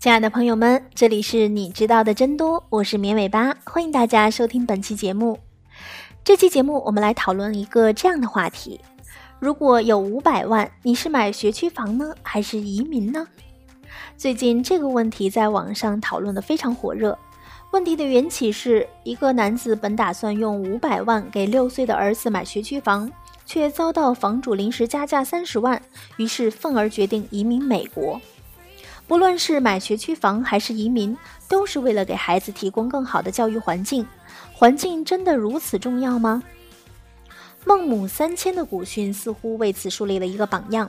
亲爱的朋友们，这里是你知道的真多，我是绵尾巴，欢迎大家收听本期节目。这期节目我们来讨论一个这样的话题：如果有五百万，你是买学区房呢，还是移民呢？最近这个问题在网上讨论的非常火热。问题的缘起是一个男子本打算用五百万给六岁的儿子买学区房，却遭到房主临时加价三十万，于是愤而决定移民美国。不论是买学区房还是移民，都是为了给孩子提供更好的教育环境。环境真的如此重要吗？孟母三迁的古训似乎为此树立了一个榜样。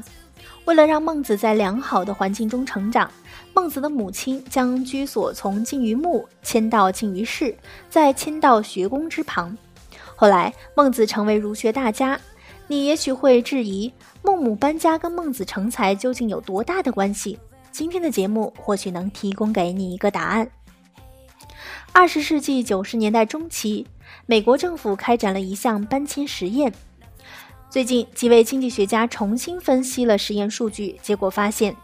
为了让孟子在良好的环境中成长，孟子的母亲将居所从近于墓迁到近于市，再迁到学宫之旁。后来，孟子成为儒学大家。你也许会质疑，孟母搬家跟孟子成才究竟有多大的关系？今天的节目或许能提供给你一个答案。二十世纪九十年代中期，美国政府开展了一项搬迁实验。最近，几位经济学家重新分析了实验数据，结果发现，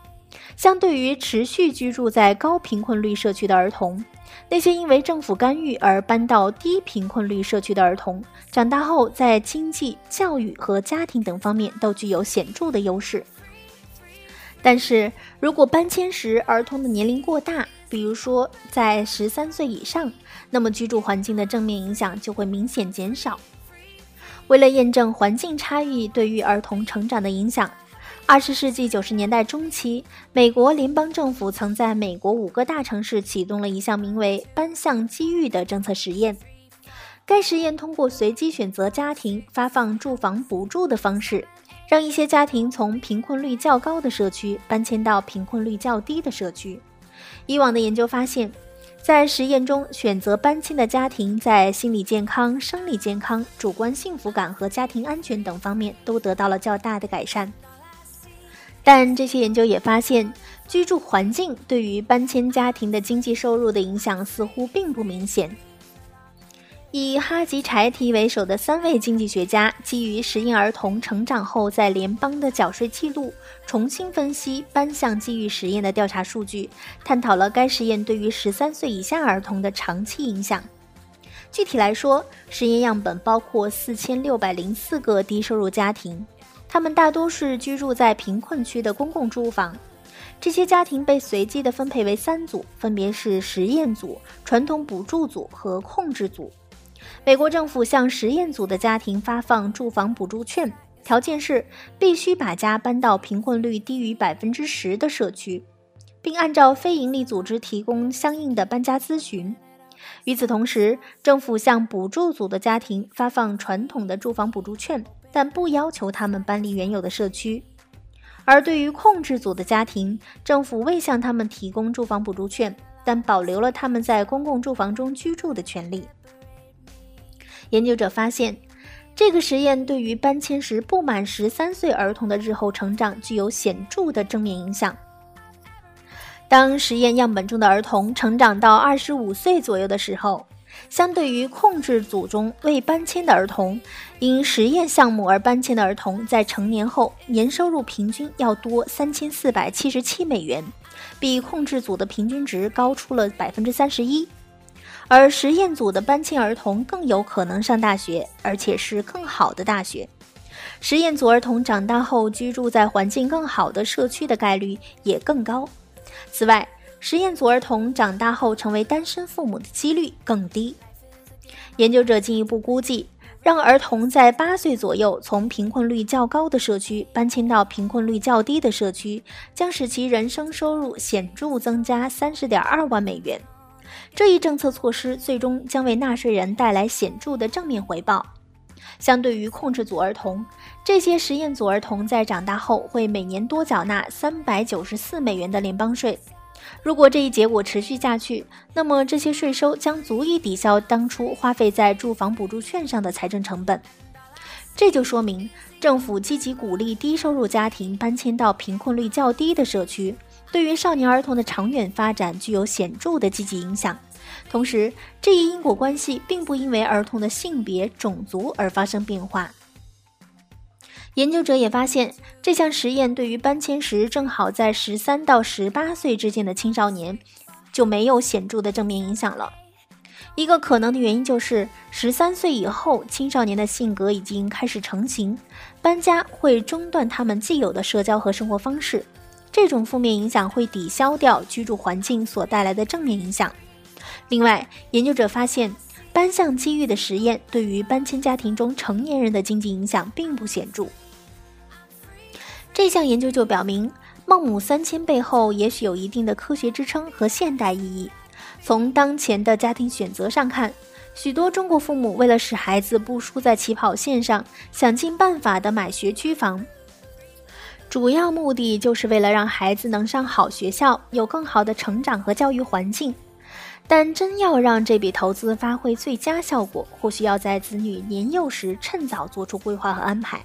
相对于持续居住在高贫困率社区的儿童，那些因为政府干预而搬到低贫困率社区的儿童，长大后在经济、教育和家庭等方面都具有显著的优势。但是如果搬迁时儿童的年龄过大，比如说在十三岁以上，那么居住环境的正面影响就会明显减少。为了验证环境差异对于儿童成长的影响，二十世纪九十年代中期，美国联邦政府曾在美国五个大城市启动了一项名为“搬向机遇”的政策实验。该实验通过随机选择家庭发放住房补助的方式。让一些家庭从贫困率较高的社区搬迁到贫困率较低的社区。以往的研究发现，在实验中选择搬迁的家庭在心理健康、生理健康、主观幸福感和家庭安全等方面都得到了较大的改善。但这些研究也发现，居住环境对于搬迁家庭的经济收入的影响似乎并不明显。以哈吉柴提为首的三位经济学家，基于实验儿童成长后在联邦的缴税记录，重新分析单向机遇实验的调查数据，探讨了该实验对于十三岁以下儿童的长期影响。具体来说，实验样本包括四千六百零四个低收入家庭，他们大多是居住在贫困区的公共住房。这些家庭被随机地分配为三组，分别是实验组、传统补助组和控制组。美国政府向实验组的家庭发放住房补助券，条件是必须把家搬到贫困率低于百分之十的社区，并按照非营利组织提供相应的搬家咨询。与此同时，政府向补助组的家庭发放传统的住房补助券，但不要求他们搬离原有的社区。而对于控制组的家庭，政府未向他们提供住房补助券，但保留了他们在公共住房中居住的权利。研究者发现，这个实验对于搬迁时不满十三岁儿童的日后成长具有显著的正面影响。当实验样本中的儿童成长到二十五岁左右的时候，相对于控制组中未搬迁的儿童，因实验项目而搬迁的儿童在成年后年收入平均要多三千四百七十七美元，比控制组的平均值高出了百分之三十一。而实验组的搬迁儿童更有可能上大学，而且是更好的大学。实验组儿童长大后居住在环境更好的社区的概率也更高。此外，实验组儿童长大后成为单身父母的几率更低。研究者进一步估计，让儿童在八岁左右从贫困率较高的社区搬迁到贫困率较低的社区，将使其人生收入显著增加三十点二万美元。这一政策措施最终将为纳税人带来显著的正面回报。相对于控制组儿童，这些实验组儿童在长大后会每年多缴纳三百九十四美元的联邦税。如果这一结果持续下去，那么这些税收将足以抵消当初花费在住房补助券上的财政成本。这就说明，政府积极鼓励低收入家庭搬迁到贫困率较低的社区。对于少年儿童的长远发展具有显著的积极影响，同时，这一因果关系并不因为儿童的性别、种族而发生变化。研究者也发现，这项实验对于搬迁时正好在十三到十八岁之间的青少年就没有显著的正面影响了。一个可能的原因就是，十三岁以后，青少年的性格已经开始成型，搬家会中断他们既有的社交和生活方式。这种负面影响会抵消掉居住环境所带来的正面影响。另外，研究者发现，单向机遇的实验对于搬迁家庭中成年人的经济影响并不显著。这项研究就表明，孟母三迁背后也许有一定的科学支撑和现代意义。从当前的家庭选择上看，许多中国父母为了使孩子不输在起跑线上，想尽办法的买学区房，主要目的就是为了让孩子能上好学校，有更好的成长和教育环境。但真要让这笔投资发挥最佳效果，或许要在子女年幼时趁早做出规划和安排。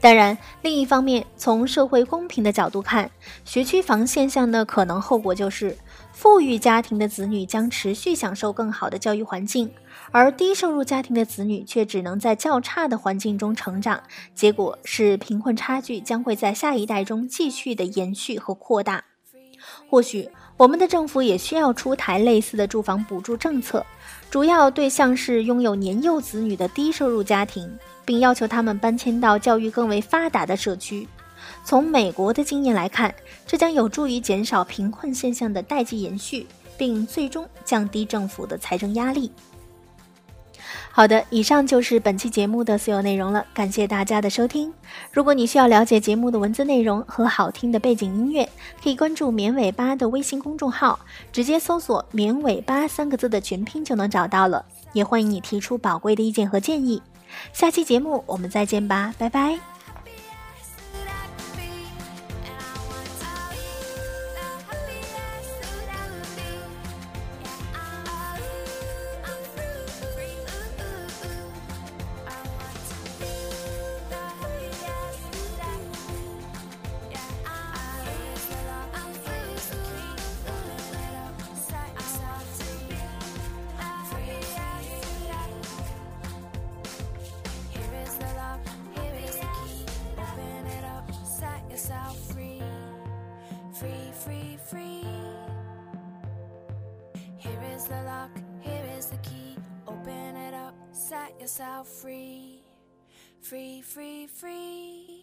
当然，另一方面，从社会公平的角度看，学区房现象的可能后果就是，富裕家庭的子女将持续享受更好的教育环境，而低收入家庭的子女却只能在较差的环境中成长。结果是，贫困差距将会在下一代中继续的延续和扩大。或许，我们的政府也需要出台类似的住房补助政策，主要对象是拥有年幼子女的低收入家庭。并要求他们搬迁到教育更为发达的社区。从美国的经验来看，这将有助于减少贫困现象的代际延续，并最终降低政府的财政压力。好的，以上就是本期节目的所有内容了，感谢大家的收听。如果你需要了解节目的文字内容和好听的背景音乐，可以关注“绵尾巴”的微信公众号，直接搜索“绵尾巴”三个字的全拼就能找到了。也欢迎你提出宝贵的意见和建议。下期节目我们再见吧，拜拜。the key. Open it up, set yourself free. Free, free, free.